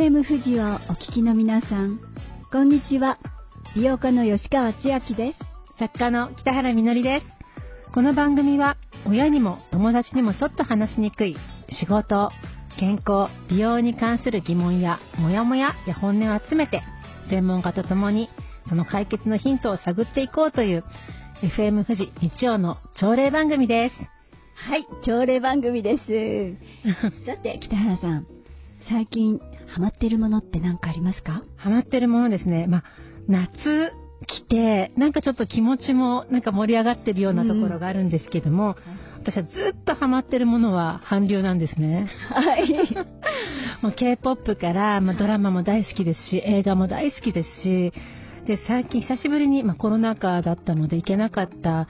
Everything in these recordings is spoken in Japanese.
FM 富士をお聞きの皆さん、こんにちは。美容家の吉川千秋です。作家の北原みのりです。この番組は親にも友達にもちょっと話しにくい仕事、健康、美容に関する疑問やモヤモヤや本音を集めて専門家と共にその解決のヒントを探っていこうという FM 富士日曜の朝礼番組です。はい、朝礼番組です。さて、北原さん、最近ハマってるものって何かありますか？ハマってるものですね。まあ、夏来て、なんかちょっと気持ちもなんか盛り上がってるようなところがあるんですけども、うん、私はずっとハマってるものは韓流なんですね。はい。もう K-POP から、まあ、ドラマも大好きですし、映画も大好きですし、で、最近久しぶりに、まあ、コロナ禍だったので行けなかった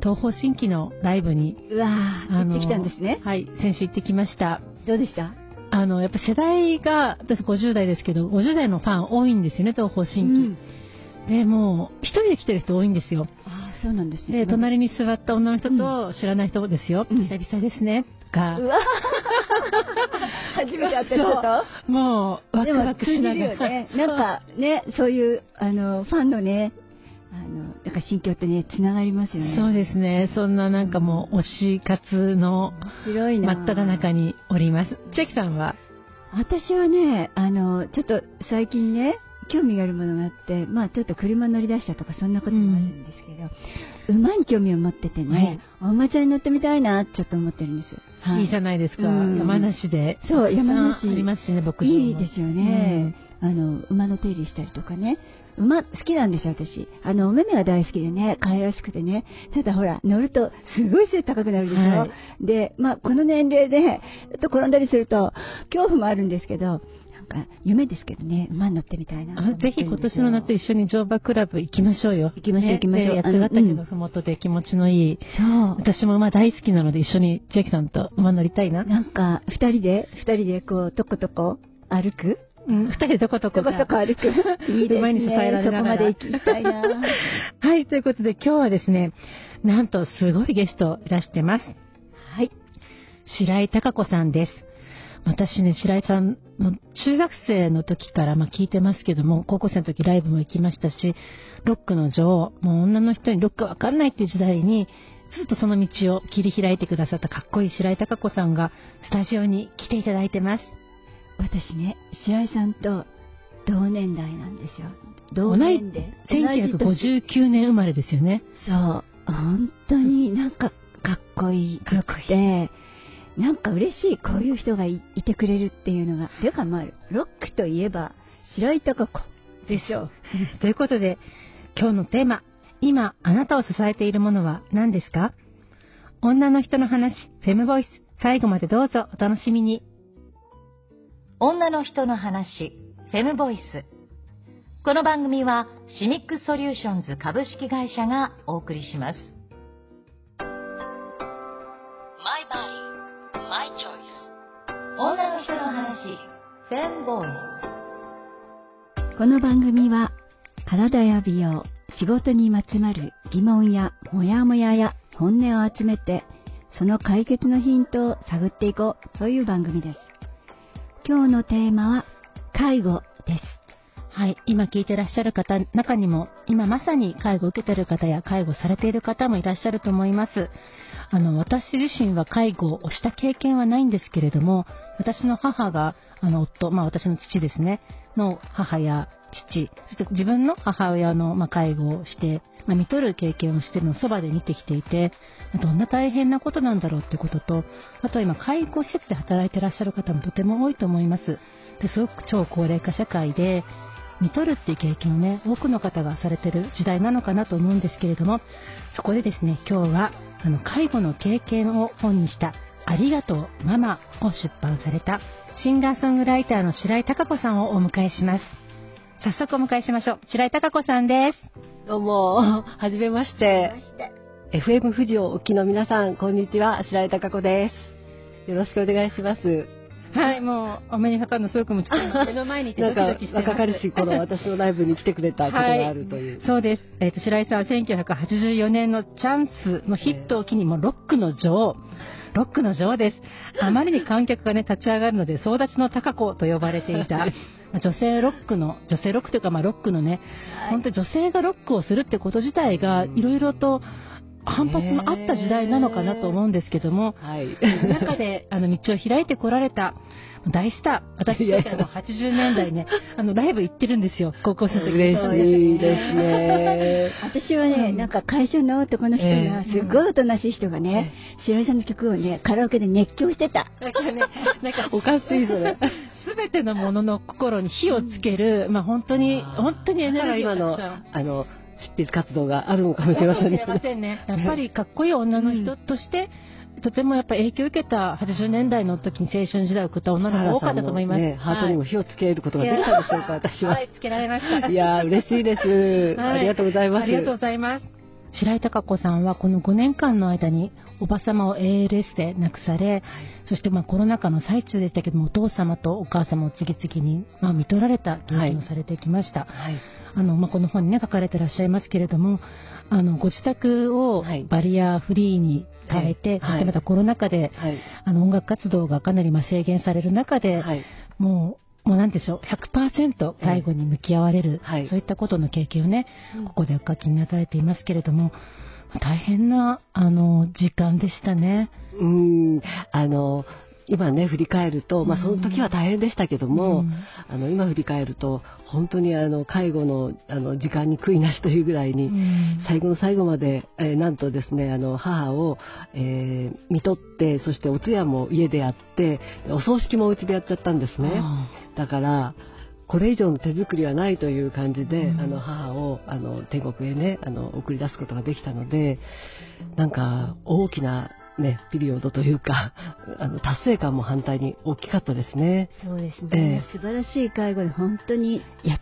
東方神起のライブに、うわ行ってきたんですね。はい、先週行ってきました。どうでした？あの、やっぱ世代が、私50代ですけど、50代のファン多いんですよね、東方神起。うんで、もう、一人で来てる人多いんですよ。ああ、そうなんですね。で、隣に座った女の人と知らない人ですよ。うん、久々ですね。が。うわ 初めて会った人と？もう、ワクワクしながら。ね、なんかね、そういう、あの、ファンのね、あの、なんか心境ってね、つながりますよね。そうですね。そんななんかもう、推し活の、白い真っ只中におります。千秋さんは？私はね、あの、ちょっと最近ね、興味があるものがあって、まあちょっと車乗り出したとかそんなこともあるんですけど、うん、馬に興味を持っててね、はい、お馬ちゃんに乗ってみたいなちょっと思ってるんです。はい、いいじゃないですか、うん、山梨で。そう、山梨。ありますしね、牧場いいですよね、うん、あの、馬の手入れしたりとかね。馬好きなんですよ、私。あの、お目目が大好きでね、可愛らしくてね。ただほら、乗るとすごい背高くなるでしょ。はい、で、まあ、この年齢で、ちょっと転んだりすると、恐怖もあるんですけど、か夢ですけどね、馬に乗ってみたいなぜひ今年の夏一緒に乗馬クラブ行きましょうよ。行きましょう、行きましょう。八ヶ岳のふもとで気持ちのいい。そう。私も馬大好きなので一緒に千秋さんと馬乗りたいな。なんか、二人で、二人でこう、とことこ歩く？うん、二人でどことこ。どことこ歩く？いいですね。馬に支えられながら。そこまで行きたいな。はい、ということで今日はですね、なんとすごいゲストいらしてます。はい。白井貴子さんです。私ね、白井さん、中学生の時からま聞いてますけども、高校生の時ライブも行きましたし、ロックの女王、もう女の人にロックわかんないっていう時代に、ずっとその道を切り開いてくださったかっこいい白井貴子さんがスタジオに来ていただいてます。私ね、白井さんと同年代なんですよ。同年で。1959年生まれですよね。そう。本当になんかかっこいいくて、なんか嬉しい、こういう人がいてくれるっていうのが。ていうかまあ、ロックといえば、白井貴子でしょう。ということで、今日のテーマ、今あなたを支えているものは何ですか？女の人の話、フェムボイス、最後までどうぞお楽しみに。女の人の話、フェムボイス。この番組はシミックソリューションズ株式会社がお送りします。マイチョイス女の人の話フェンボーイこの番組は体や美容仕事にまつわる疑問やモヤモヤや本音を集めてその解決のヒントを探っていこうという番組です今日のテーマは介護です。はい、今聞いてらっしゃる方、中にも今まさに介護を受けてる方や介護されている方もいらっしゃると思います。あの、私自身は介護をした経験はないんですけれども、私の母が、あの、夫、まあ私の父ですね、の母や父、そして自分の母親の、まあ、介護をして、まあ、見とる経験をしてるのをそばで見てきていて、どんな大変なことなんだろうってことと、あと今、介護施設で働いてらっしゃる方もとても多いと思います。ですごく超高齢化社会で、見とるっていう経験をね、多くの方がされてる時代なのかなと思うんですけれども、そこでですね、今日は、あの、介護の経験を本にした、ありがとうママを出版された、シンガーソングライターの白井貴子さんをお迎えします。早速お迎えしましょう。白井貴子さんです。どうも、はじめまして。FM 富士をお聞きの皆さん、こんにちは、白井貴子です。よろしくお願いします。はい、もう、お目にかかるのすごくもち 目の前にいてドキドキして若かりし頃、私のライブに来てくれたことがあるという。はい、そうです。えっ、ー、と、白井さんは1984年のチャンスのヒットを機にもロックの女王。ロックの女王です。あまりに観客がね、立ち上がるので、総立ちの高子と呼ばれていた、女性ロックの、女性ロックというか、まあ、ロックのね、本当に女性がロックをするってこと自体が、いろいろと、反発もあった時代なのかなと思うんですけども、はい。中であの道を開いてこられた大スター、私たちも80年代ね、あのライブ行ってるんですよ、高校生の時嬉しいですね。私はね、なんか会社の男の人が、すごいおとなしい人がね、白井さんの曲をね、カラオケで熱狂してた。なんかね、なんかおかしいそれ。すべてのものの心に火をつける、まあ本当に、本当にエネルギーの、あの、執筆活動があるのかもしれませんね。せんね。やっぱりかっこいい女の人として、とてもやっぱ影響を受けた80年代の時に青春時代を送った女の子が多かったと思います。ね、ハートにも火をつけることができたでしょうか、私は。はい、つけられました。いや嬉しいです、はい、ありがとうございます。ありがとうございます。白井貴子さんはこの5年間の間におば様を ALS で亡くされ、はい、そしてまあコロナ禍の最中でしたけどもお父様とお母様を次々にまあ見取られた経験をされてきました、はい、あのまあ、この本に、ね、書かれてらっしゃいますけれどもあのご自宅をバリアフリーに変えて、そしてまたコロナ禍で、あの音楽活動がかなりまあ制限される中で、もうもうなんでしょう、100%介護に向き合われる、はい、そういったことの経験をね、ここでお書きになられていますけれども、大変な、あの、時間でしたね。うん、あの、今ね振り返ると、まあ、その時は大変でしたけども、うん、あの今振り返ると本当にあの介護のあの時間に悔いなしというぐらいに、うん、最後の最後まで、えー、なんとですねあの母を、えー、見とってそしてお通夜も家でやってお葬式もお家でやっちゃったんですね。だからこれ以上の手作りはないという感じで、うん、あの母をあの天国へねあの送り出すことができたのでなんか大きなね、ピリオドというか、あの、達成感も反対に大きかったですね。そうですね。えー、素晴らしい介護で本当にやっ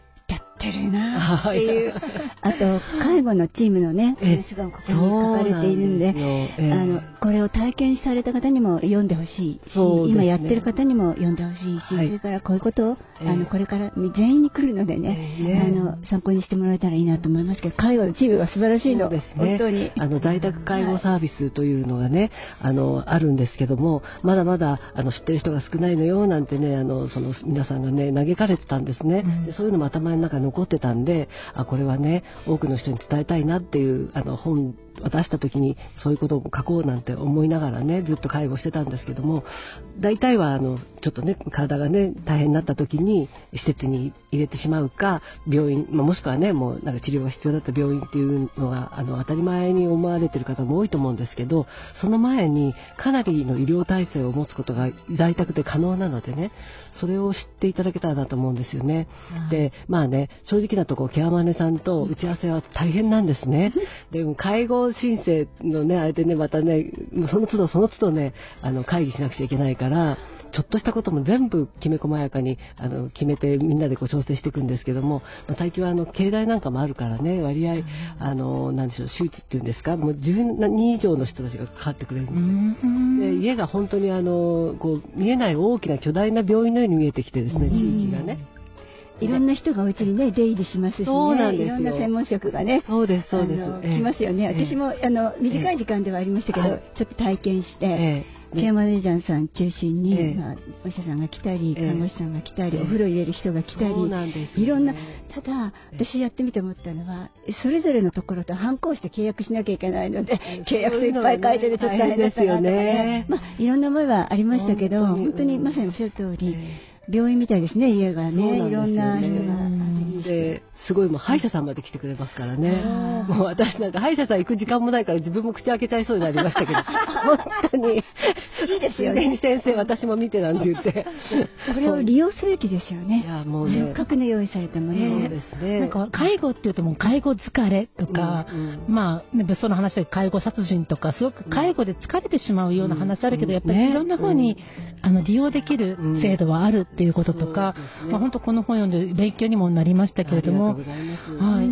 ってるなっていう、あと介護のチームのね話がここに書かれているんで、えー、あのこれを体験された方にも読んでほしいし、ね、今やってる方にも読んでほしいし、はい、それからこういうことを、えー、あのこれから全員に来るのでね、えー、あの参考にしてもらえたらいいなと思いますけど介護のチームは素晴らしいの。です、ね、本当に。あの在宅介護サービスというのがね、あのあるんですけどもまだまだあの知ってる人が少ないのよなんてねあのその皆さんがね嘆かれてたんですね、うん、でそういうのも頭の中に残ってたんであこれはね多くの人に伝えたいなっていうあの本渡した時にそういうことを書こうなんて思いながらねずっと介護してたんですけども大体はあのちょっとね体がね大変になった時に施設に入れてしまうか病院、まあ、もしくはねもうなんか治療が必要だった病院っていうのがあの当たり前に思われてる方も多いと思うんですけどその前にかなりの医療体制を持つことが在宅で可能なのでねそれを知っていただけたらなと思うんですよね。でまあね正直なところケアマネさんと打ち合わせは大変なんですね。で介護申請のね、あれでね、またね、その都度その都度ね、あの、会議しなくちゃいけないから、ちょっとしたことも全部きめ細やかにあの決めてみんなでこう調整していくんですけども、まあ、最近はあの経済なんかもあるからね割合あのなんでしょう手術っていうんですかもう10人以上の人たちがかかってくれるのでで家が本当にあのこう見えない大きな巨大な病院のように見えてきてですね地域がね。いろんな人がお家にね出入りしますしね。そうなんですいろんな専門職がね。そうですそうです。えー、来ますよね。私もあの短い時間ではありましたけど、ちょっと体験して。えーケアマネージャーさん中心に、えまあ、お医者さんが来たり、看護師さんが来たり、お風呂入れる人が来たり、いろんな、ただ、私やってみて思ったのは、それぞれのところと反抗して契約しなきゃいけないので、契約書いっぱい書いててちょっと大変ですよね。まあ、いろんな思いはありましたけど、本当にまさにおっしゃる通り、病院みたいですね、家がね、いろんな人が。ですごいもう歯医者さんまで来てくれますからね。もう私なんか歯医者さん行く時間もないから自分も口開けちゃいそうになりましたけど、本当に。いいですよね。先生私も見てなんて言って。これを利用すべきですよね。いやもうね。せっかくね用意されたものそうですね。なんか介護って言うともう介護疲れとか、うんうん、まあ、ね、別の話で介護殺人とか、すごく介護で疲れてしまうような話あるけど、やっぱりいろんな方に、あの利用できる制度はあるっていうこととか、まあ本当この本読んで勉強にもなりましたけれども、はい、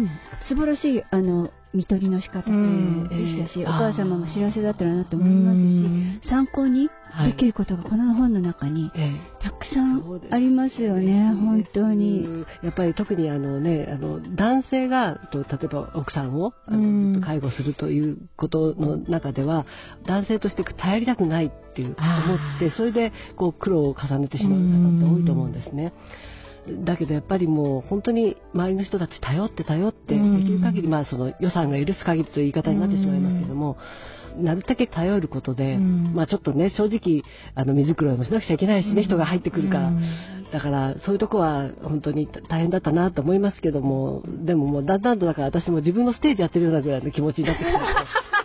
素晴らしいあの看取りの仕方でしたし、うん。お母様も幸せだったらなと思いますし、参考にできることがこの本の中にええ。たくさんありますよね、本当に。うん。やっぱり特にあのね、あの男性がと例えば奥さんをあうん。の介護するということの中では男性として頼りたくないっていう思ってそれでこう苦労を重ねてしまう方って多いと思うんですね。だけどやっぱりもう本当に周りの人たち頼って頼ってでうん。きる限りまあその予算が許す限りという言い方になってしまいますけどもなるだけ頼ることでうん。まあちょっとね正直あの水黒いもしなくちゃいけないしね人が入ってくるか。らうん。だからそういうとこは本当に大変だったなと思いますけどもでももうだんだんとだから私も自分のステージやってるようなぐらいの気持ちになってきて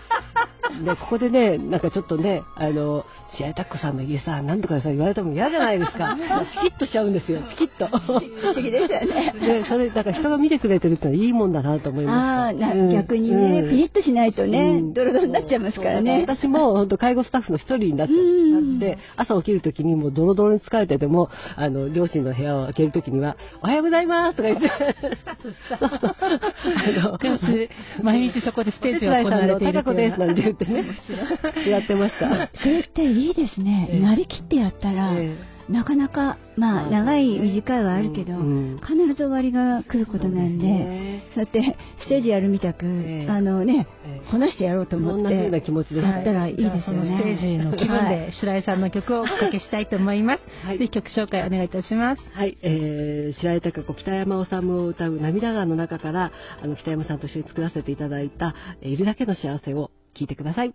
でここでねなんかちょっとねあの試合タックさんの家さ何とかさ言われても嫌じゃないですか。チキッとしちゃうんですよチキッと。不思議ですよね。でそれだから人が見てくれてるってのはいいもんだなと思いあましたあなうん逆にね、うん。ピリッとしないとね、うん。ドロドロになっちゃいますからね。私も本当介護スタッフの一人になっちゃって、朝起きるときにもうドロドロに疲れてても、あの、両親の部屋を開けるときには、おはようございますとか言って、毎日そこでステージが行われている高子ですなんて言ってね、やってました。それっていいですね。ええなりきってやったら、えなかなか、まあ、まあ長い、短いはあるけど、うん必ず終わりが来ることなんで、ねそうやってステージやるみたく、ええあのね、ええこなしてやろうと思って。そんな気持ちですやったらいいですよね。ステージの気分はいで白井さんの曲をおかけしたいと思います。はいぜひ曲紹介お願いいたします。はい、えー、白井貴子、北山治を歌う涙川の中から、あの、北山さんと一緒に作らせていただいた、えーいるだけの幸せを聞いてください。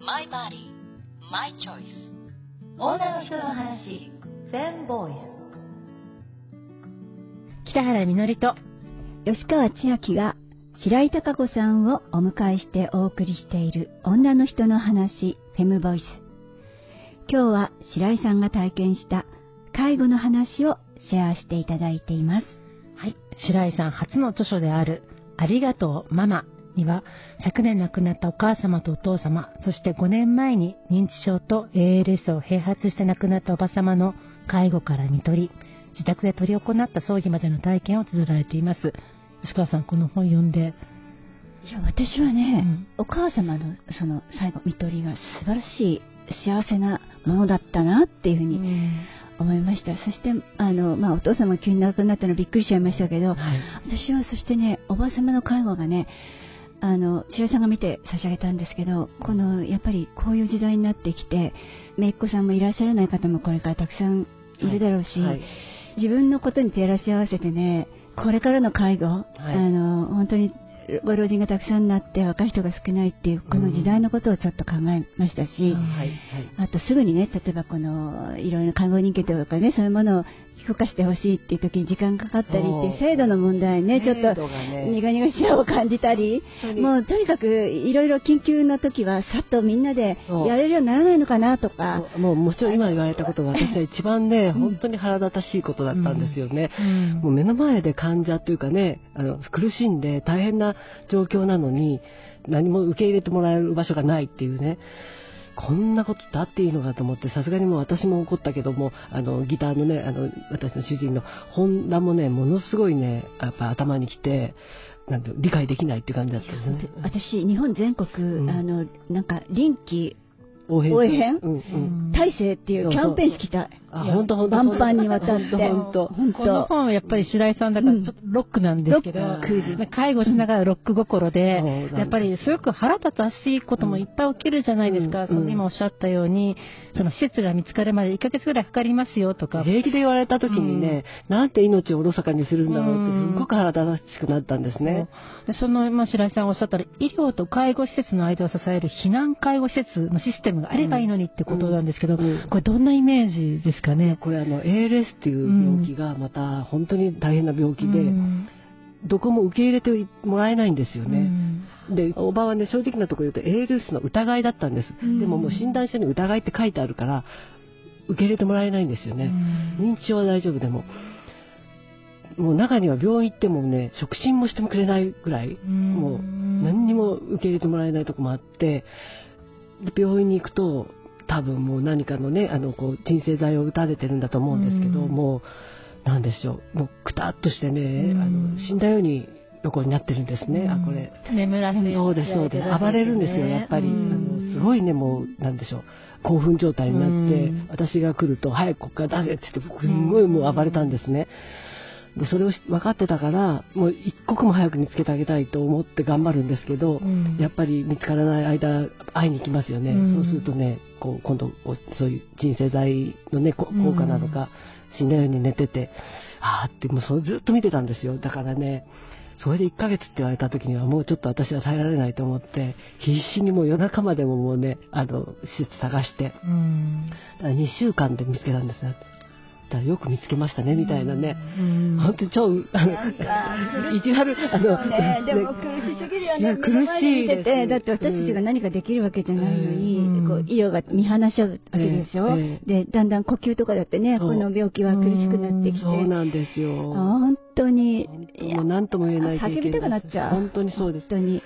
My Body, My Choice. 女の人の話 Fem Voice 北原みのりと、吉川千秋が白井貴子さんをお迎えしてお送りしている女の人の話フェムボイス。今日は白井さんが体験した介護の話をシェアしていただいています。はい、白井さん初の著書である、ありがとうママには、昨年亡くなったお母様とお父様、そして5年前に認知症と ALS を併発して亡くなったおば様の介護から見取り、自宅で執り行った葬儀までの体験を綴られています。吉川さん、この本読んで、いや私はね、うん。お母様のその最後看取りが素晴らしい幸せなものだったなっていうふうに思いました、そしてあの、まあ、お父様が急に亡くなったのびっくりしちゃいましたけど、はい。私はそしてねおばあ様の介護がねあの白井さんが見て差し上げたんですけどこのやっぱりこういう時代になってきて姪っ子さんもいらっしゃらない方もこれからたくさんいるだろうし、はい。自分のことに照らし合わせてねこれからの介護、あの本当にご老人がたくさんになって若い人が少ないっていうこの時代のことをちょっと考えましたし、うんはい、はい。あとすぐにね、例えばこのいろいろな看護人形とかね、そういうものを評価してほしいっていう時に時間かかったりっていう制度の問題ね、ちょっと苦々しさを感じたり、もうとにかくいろいろ緊急の時はさっとみんなでやれるようにならないのかなとか、もうもちろん今言われたことが私は一番ね、本当に腹立たしいことだったんですよね。うんもう目の前で患者というかね、あの苦しんで大変な状況なのに、何も受け入れてもらえる場所がないっていうね。こんなことってあっていいのかと思って、さすがにもう私も怒ったけども、あの、ギターのね、あの、私の主人の本田もね、ものすごいね、やっぱ頭にきて、なんて理解できないっていう感じだったんですね。私、日本全国、うんあのなんか臨機応援応援うんうん。体制っていうキャンペーン式たあ、本当本当万端にわたって、本当。本この当本はやっぱり白井さんだからちょっとロックなんですけど、ロック。介護しながらロック心でやっぱりすごく腹立たしいこともいっぱい起きるじゃないですか、うんその今おっしゃったように、その施設が見つかるまで1ヶ月ぐらいかかりますよとか、平気で言われた時にね、なんて命をおろそかにするんだろうってすごく腹立たしくなったんですね。でその、まあ、白井さんがおっしゃったら、医療と介護施設の間を支える避難介護施設のシステムがあればいいのにってことなんですけど、うん。うん。これどんなイメージですかね。これあの ALS っていう病気がまた本当に大変な病気で、うんどこも受け入れてもらえないんですようね。んで、おばはね、正直なところ言うと ALS の疑いだったんです。うんでももう診断書に疑いって書いてあるから、受け入れてもらえないんですよね。認知症は大丈夫でも。もう中には病院行ってもね、触診もしてもくれないぐらい、んもう何にも受け入れてもらえないとこもあって、で病院に行くと、多分もう何かのね、あの、こう、鎮静剤を打たれてるんだと思うんですけど、うん。もう、なんでしょう、もうくたっとしてね、うん。あの、死んだように横になってるんですね、あこれ。眠らせそうですそうです。暴れるんですよやっぱり、あのすごいねもうなんでしょう。興奮状態になって、私が来ると早くここから出せって言ってすんごいもう暴れたんですね、でそれを分かってたからもう一刻も早く見つけてあげたいと思って頑張るんですけど、うん。やっぱり見つからない間会いに行きますよね、うん。そうするとねこう今度そういう鎮静剤のねこ効果なのか、死んだように寝ててああってもうそれずっと見てたんですよ。だからねそれで1ヶ月って言われた時にはもうちょっと私は耐えられないと思って必死にもう夜中までももうねあの施設探してうん。だから2週間で見つけたんですねだからよく見つけましたねみたいなね、うん。本当に超意地悪あの、ね、でも苦しすぎるよね。苦しいですだって私たちが何かできるわけじゃないのに、うん。こう医療が見放しちゃうわけでしょ、えで、だんだん呼吸とかだってね、この病気は苦しくなってきて。そうなんですよ。本当に、もう何とも言えない叫びたくなっちゃう。本当にそうです。本当に。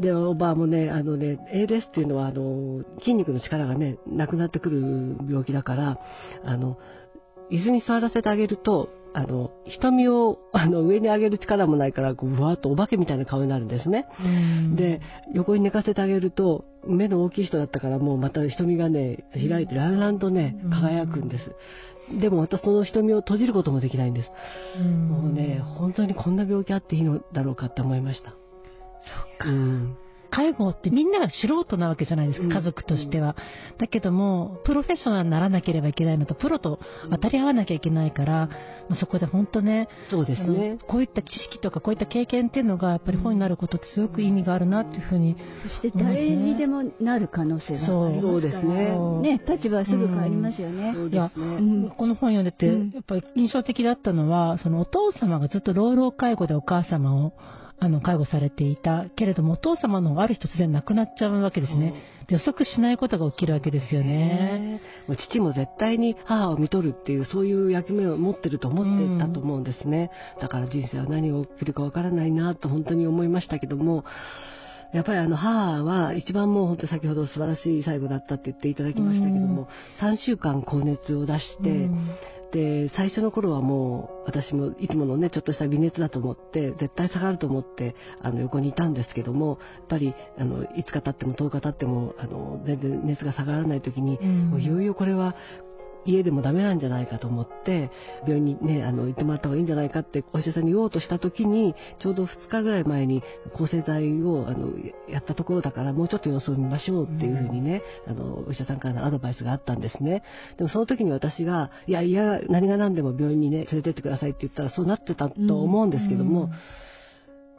でおばあもねあのね ALS っていうのはあの筋肉の力がねなくなってくる病気だからあの椅子に座らせてあげるとあの瞳をあの上に上げる力もないからこうぶわっとお化けみたいな顔になるんですね、うん。で横に寝かせてあげると目の大きい人だったからもうまた瞳がね開いてランランとねうん。輝くんです、でもまたその瞳を閉じることもできないんです、うん。もうね本当にこんな病気あっていいのだろうかって思いました。そっか。うん介護ってみんなが素人なわけじゃないですか、うん。家族としては。だけども、プロフェッショナルにならなければいけないのと、プロと当たり合わなきゃいけないから、まあそこで本当ね、そうですね。こういった知識とかこういった経験っていうのが、やっぱり本になることってすごく意味があるなっていうふうに。そして誰にでもなる可能性がありますからそうですね。ね、立場はすぐ変わりますよね。そういやこの本読んでて、うん。やっぱり印象的だったのは、そのお父様がずっと老老介護でお母様をあの介護されていたけれども、お父様のある日突然亡くなっちゃうわけですね。で予測しないことが起きるわけですよね。ねもう父も絶対に母を見とるっていうそういう役目を持ってると思ってたと思うんですね、だから人生は何が起きるかわからないなと本当に思いましたけどもやっぱりあの母は一番もう本当先ほど素晴らしい最後だったって言っていただきましたけども、3週間高熱を出して、うんで最初の頃はもう私もいつものねちょっとした微熱だと思って絶対下がると思ってあの横にいたんですけどもやっぱりあの5日経っても10日経ってもあの全然熱が下がらない時に、うん。もういよいよこれは家でもダメなんじゃないかと思って病院にねあの行ってもらった方がいいんじゃないかってお医者さんに言おうとした時にちょうど2日ぐらい前に抗生剤をあのやったところだからもうちょっと様子を見ましょうっていうふうにね、あのお医者さんからのアドバイスがあったんですね。でもその時に私がいやいや何が何でも病院にね連れてってくださいって言ったらそうなってたと思うんですけども、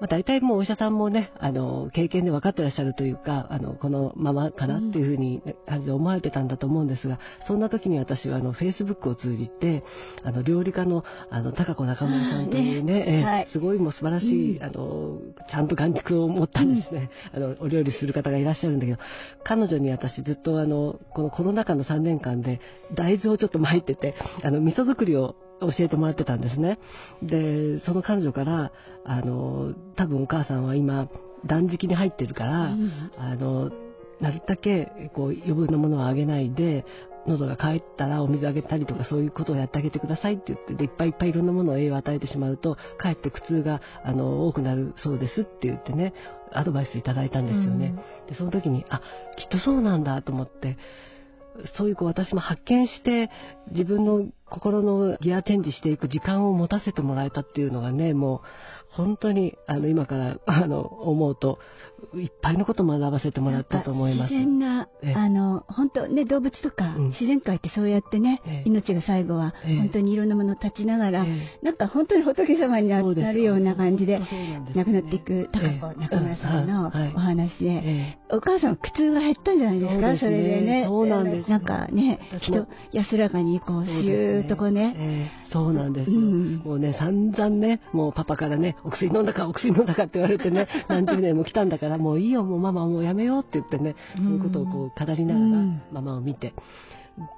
まあ、大体もうお医者さんもね、あの、経験で分かってらっしゃるというか、あの、このままかなっていうふうに、感じで思われてたんだと思うんですが、そんな時に私はあの、フェイスブックを通じて、あの、料理家の、あの、高子中村さんというね、ええはい。すごいもう素晴らしい、あの、ちゃんと眼蓄を持ったんですね、あの、お料理する方がいらっしゃるんだけど、彼女に私ずっとあの、このコロナ禍の3年間で、大豆をちょっと巻いてて、あの、味噌作りを教えてもらってたんですね。で、その彼女から、あの、多分お母さんは今、断食に入ってるから、あの、なるだけ、こう、余分なものはあげないで、喉が渇いたらお水あげたりとかそういうことをやってあげてくださいって言って、で、いっぱいいっぱいいろんなものを栄養を与えてしまうと、かえって苦痛が、あの、多くなるそうですって言ってね、アドバイスいただいたんですよね。で、その時に、あ、きっとそうなんだと思って、そういう子私も発見して自分の心のギアチェンジしていく時間を持たせてもらえたっていうのがね、もう本当にあの今から あの思うといっぱいのことを学ばせてもらったと思います。自然なええ、あの、本当ね、動物とか、うん。自然界ってそうやってね、ええ。命が最後は、ええ。本当にいろんなものを立ちながら、えなんか本当に仏様になるような感じで亡くなっていく高え子え中村さんのお話で、えお母さん苦痛が減ったんじゃないですか、それでね。そうなんですなんかね、人安らかにこう、えシューッとこうね、ええ。そうなんですよ、うん。もうね散々ねもうパパからねお薬飲んだかお薬飲んだかって言われてね 何十年も来たんだからもういいよもうママもうやめようって言ってねそういうことをこう語りながらうんママを見て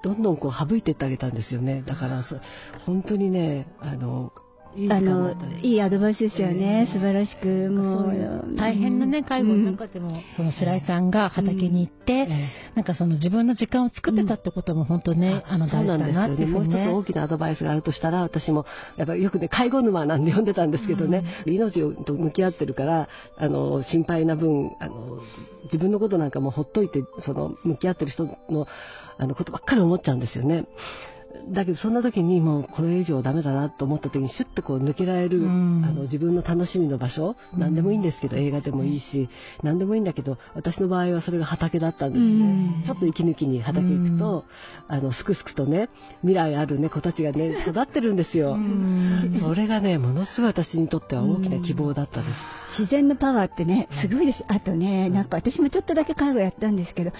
どんどんこう省いてってあげたんですよね。だからそ本当にねあのいいあのいいアドバイスですよね、ええ素晴らしくもそう大変なね、介護の中でも、その白井さんが畑に行って、えなんかその自分の時間を作ってたってことも本当ね、あのそう大事だな。ってね。もう一つ大きなアドバイスがあるとしたら、私も、やっぱりよくね、介護沼なんで呼んでたんですけどね、命と向き合ってるから、あの、心配な分、あの、自分のことなんかもほっといて、その、向き合ってる人の、あの、ことばっかり思っちゃうんですよね。だけどそんな時にもうこれ以上ダメだなと思った時にシュッとこう抜けられる、うん。あの自分の楽しみの場所、何でもいいんですけど映画でもいいし、何でもいいんだけど私の場合はそれが畑だったんですね、うん。ちょっと息抜きに畑行くと、あのすくすくとね未来あるね子たちがね 育ってるんですよ、うん。それがねものすごい私にとっては大きな希望だったです、自然のパワーってね、すごいです。あとね、なんか私もちょっとだけ介護やったんですけど、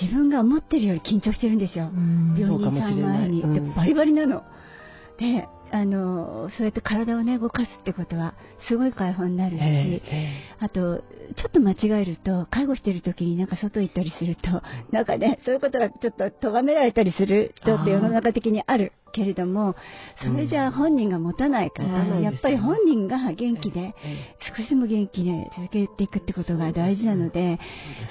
自分が思ってるより緊張してるんですよ。うん。病そうか人さんもしれない。前に。バリバリなの。で、あの、そうやって体をね、動かすってことは、すごい解放になるし、ええあと、ちょっと間違えると、介護してる時になんか外行ったりすると、なんかね、そういうことがちょっと咎められたりする人って世の中的にあるけれども、それじゃあ本人が持たないから、うんやっぱり本人が元気で、ええ。少しでも元気で続けていくってことが大事なので、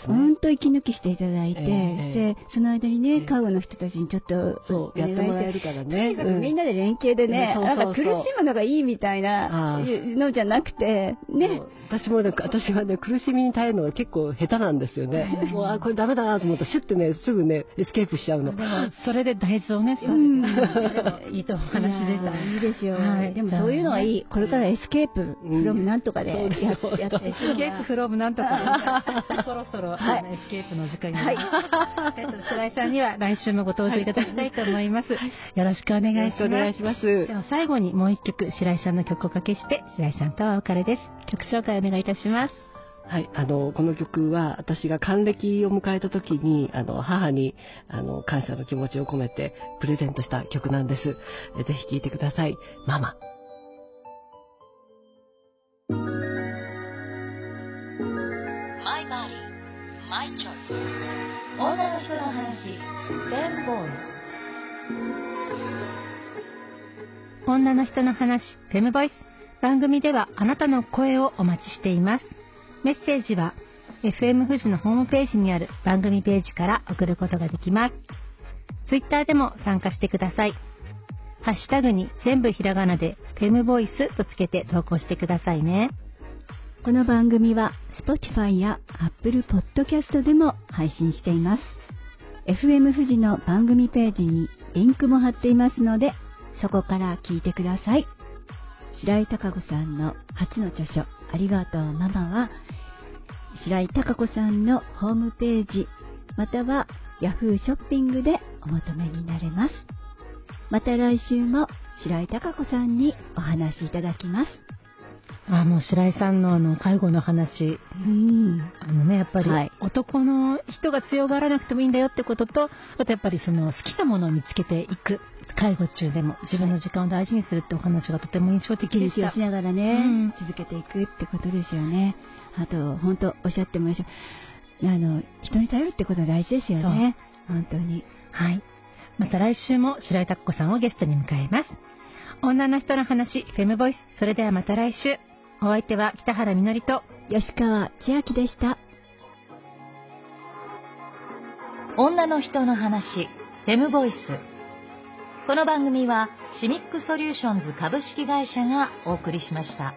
本当息抜きしていただいて、ええでその間にね、ええ。介護の人たちにちょっとやってもらえるからね。とにかくみんなで連携でね、うん。なんか苦しむのがいいみたいなのじゃなくて、ね。私もね、私はね、苦しみに耐えるのが結構下手なんですよね。もう、あ、これダメだなと思ったら、シュッてね、すぐね、エスケープしちゃうの。それで大豆をね、うんいいとお話でした。いいいですよ、はいでもそういうのはいい、これから escape、うん from なんとかでやってエスケープfrom なんとかで そろそろ、エスケープの時間になります。えっと白井さんには来週もご登場いただきたいと思います。よろしくお願いします。お願いしますで。は最後にもう一曲白井さんの曲をおかけして白井さんとはお別れです。曲紹介お願いいたします。はい、あの、この曲は、私が還暦を迎えた時に、あの、母に、あの、感謝の気持ちを込めて、プレゼントした曲なんです。えぜひ聴いてください。ママ。My Body, My Choice 女の人の話レンボーイ女の人の話、フェムボイス。番組ではあなたの声をお待ちしています。メッセージは FM 富士のホームページにある番組ページから送ることができます。ツイッターでも参加してください。ハッシュタグに全部ひらがなでフェムボイスとつけて投稿してくださいね。この番組は Spotify や Apple Podcast でも配信しています。FM 富士の番組ページにリンクも貼っていますので、そこから聞いてください。白井貴子さんの初の著書、ありがとうママは、白井貴子さんのホームページ、または Yahoo ショッピングでお求めになれます。また来週も白井貴子さんにお話しいただきます。あ、もう白井さんのあの介護の話、うん。あのね、やっぱりはい男の人が強がらなくてもいいんだよってことと、あとやっぱりその好きなものを見つけていく。介護中でも自分の時間を大事にするってお話がとても印象的でしたし。ながらね、うん続けていくってことですよね。あと、本当おっしゃってました。あの、人に頼るってことは大事ですよね。本当に。はい。また来週も白井拓子さんをゲストに迎えます。女の人の話、フェムボイス。それではまた来週。お相手は北原みのりと、吉川千秋でした。女の人の話フェムボイスこの番組はシミックソリューションズ株式会社がお送りしました。